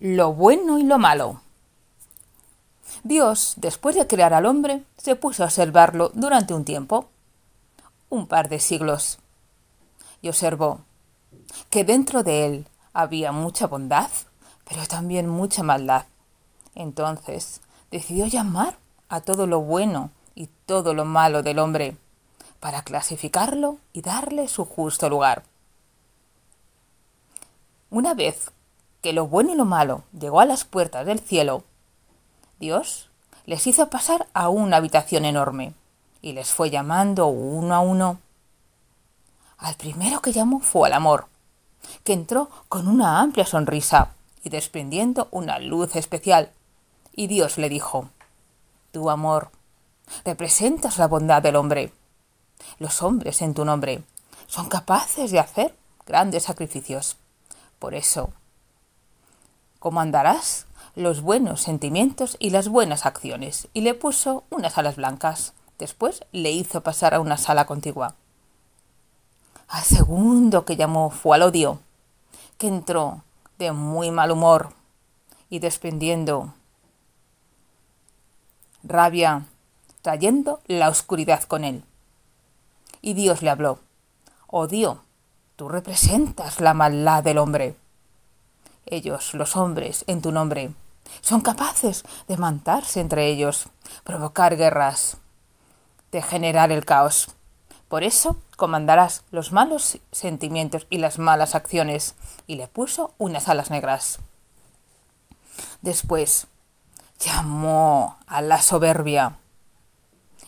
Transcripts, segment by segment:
lo bueno y lo malo. Dios, después de crear al hombre, se puso a observarlo durante un tiempo, un par de siglos, y observó que dentro de él había mucha bondad, pero también mucha maldad. Entonces decidió llamar a todo lo bueno y todo lo malo del hombre, para clasificarlo y darle su justo lugar. Una vez que lo bueno y lo malo llegó a las puertas del cielo, Dios les hizo pasar a una habitación enorme y les fue llamando uno a uno. Al primero que llamó fue al amor, que entró con una amplia sonrisa y desprendiendo una luz especial. Y Dios le dijo, Tu amor, representas la bondad del hombre. Los hombres en tu nombre son capaces de hacer grandes sacrificios. Por eso, comandarás los buenos sentimientos y las buenas acciones, y le puso unas alas blancas. Después le hizo pasar a una sala contigua. Al segundo que llamó fue al odio, que entró de muy mal humor y desprendiendo rabia, trayendo la oscuridad con él. Y Dios le habló, odio, tú representas la maldad del hombre ellos, los hombres, en tu nombre, son capaces de mandarse entre ellos, provocar guerras, de generar el caos. Por eso comandarás los malos sentimientos y las malas acciones, y le puso unas alas negras. Después llamó a la soberbia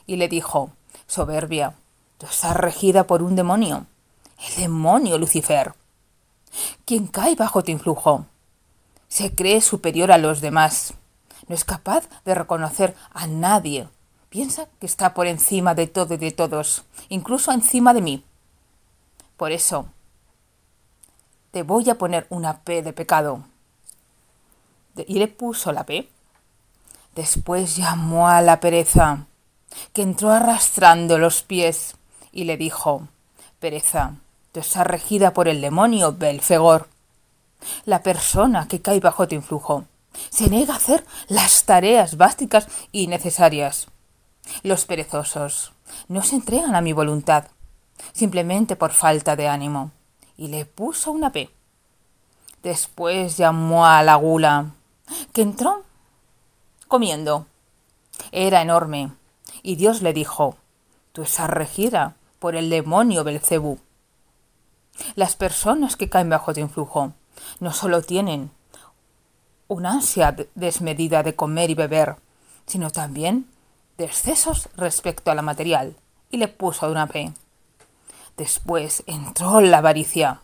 y le dijo, Soberbia, tú estás regida por un demonio, el demonio Lucifer. Quien cae bajo tu influjo se cree superior a los demás. No es capaz de reconocer a nadie. Piensa que está por encima de todo y de todos, incluso encima de mí. Por eso, te voy a poner una P de pecado. Y le puso la P. Después llamó a la pereza, que entró arrastrando los pies, y le dijo, Pereza, tú estás regida por el demonio Belfegor. La persona que cae bajo tu influjo se niega a hacer las tareas básicas y necesarias. Los perezosos no se entregan a mi voluntad, simplemente por falta de ánimo, y le puso una P. Después llamó a la gula, que entró comiendo. Era enorme, y Dios le dijo, tú estás regida por el demonio Belcebú. Las personas que caen bajo tu influjo no solo tienen una ansia desmedida de comer y beber, sino también de excesos respecto a la material, y le puso una P. Después entró la avaricia,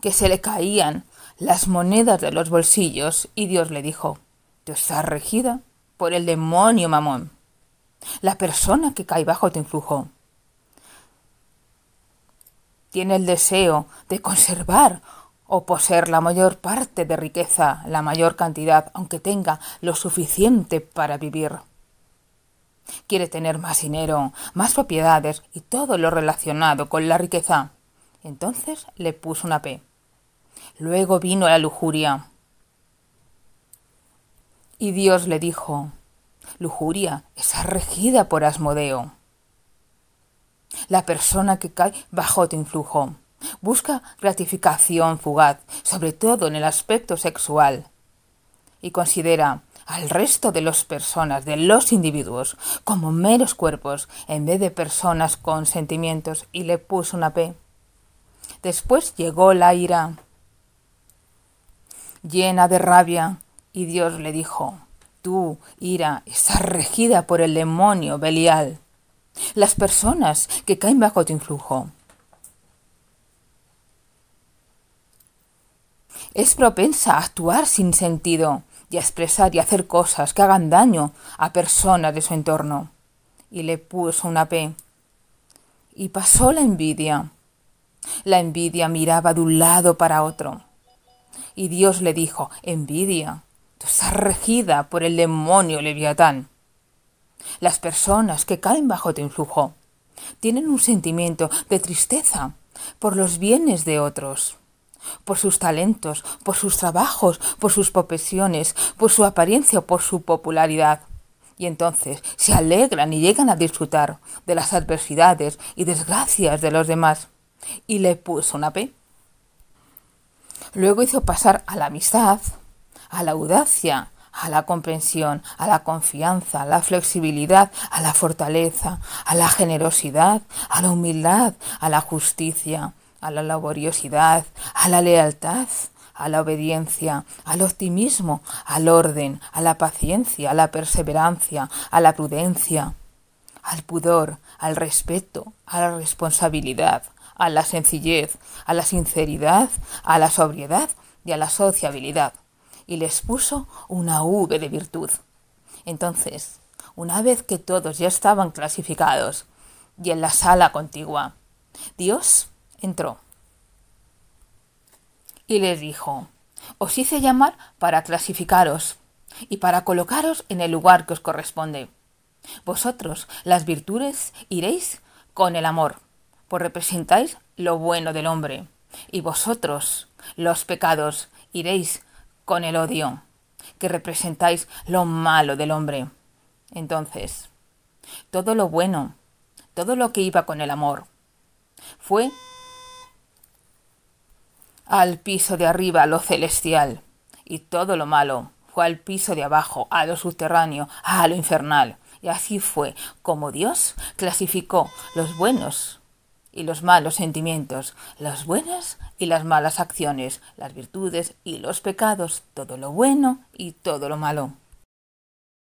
que se le caían las monedas de los bolsillos, y Dios le dijo, tú estás regida por el demonio mamón, la persona que cae bajo tu influjo. Tiene el deseo de conservar o poseer la mayor parte de riqueza, la mayor cantidad, aunque tenga lo suficiente para vivir. Quiere tener más dinero, más propiedades y todo lo relacionado con la riqueza. Entonces le puso una P. Luego vino la lujuria. Y Dios le dijo, Lujuria es regida por Asmodeo. La persona que cae bajo tu influjo busca gratificación fugaz, sobre todo en el aspecto sexual, y considera al resto de las personas, de los individuos, como meros cuerpos en vez de personas con sentimientos, y le puso una P. Después llegó la ira, llena de rabia, y Dios le dijo, Tú, ira, estás regida por el demonio Belial. Las personas que caen bajo tu influjo es propensa a actuar sin sentido y a expresar y hacer cosas que hagan daño a personas de su entorno. Y le puso una P. Y pasó la envidia. La envidia miraba de un lado para otro. Y Dios le dijo, envidia, tú estás regida por el demonio leviatán. Las personas que caen bajo tu influjo tienen un sentimiento de tristeza por los bienes de otros por sus talentos, por sus trabajos, por sus profesiones, por su apariencia o por su popularidad. Y entonces se alegran y llegan a disfrutar de las adversidades y desgracias de los demás. Y le puso una P. Luego hizo pasar a la amistad, a la audacia, a la comprensión, a la confianza, a la flexibilidad, a la fortaleza, a la generosidad, a la humildad, a la justicia, a la laboriosidad, a la lealtad, a la obediencia, al optimismo, al orden, a la paciencia, a la perseverancia, a la prudencia, al pudor, al respeto, a la responsabilidad, a la sencillez, a la sinceridad, a la sobriedad y a la sociabilidad y les puso una V de virtud. Entonces, una vez que todos ya estaban clasificados y en la sala contigua, Dios entró y les dijo, os hice llamar para clasificaros y para colocaros en el lugar que os corresponde. Vosotros, las virtudes, iréis con el amor, pues representáis lo bueno del hombre, y vosotros, los pecados, iréis con el odio, que representáis lo malo del hombre. Entonces, todo lo bueno, todo lo que iba con el amor, fue al piso de arriba, a lo celestial, y todo lo malo fue al piso de abajo, a lo subterráneo, a lo infernal. Y así fue como Dios clasificó los buenos y los malos sentimientos, las buenas y las malas acciones, las virtudes y los pecados, todo lo bueno y todo lo malo.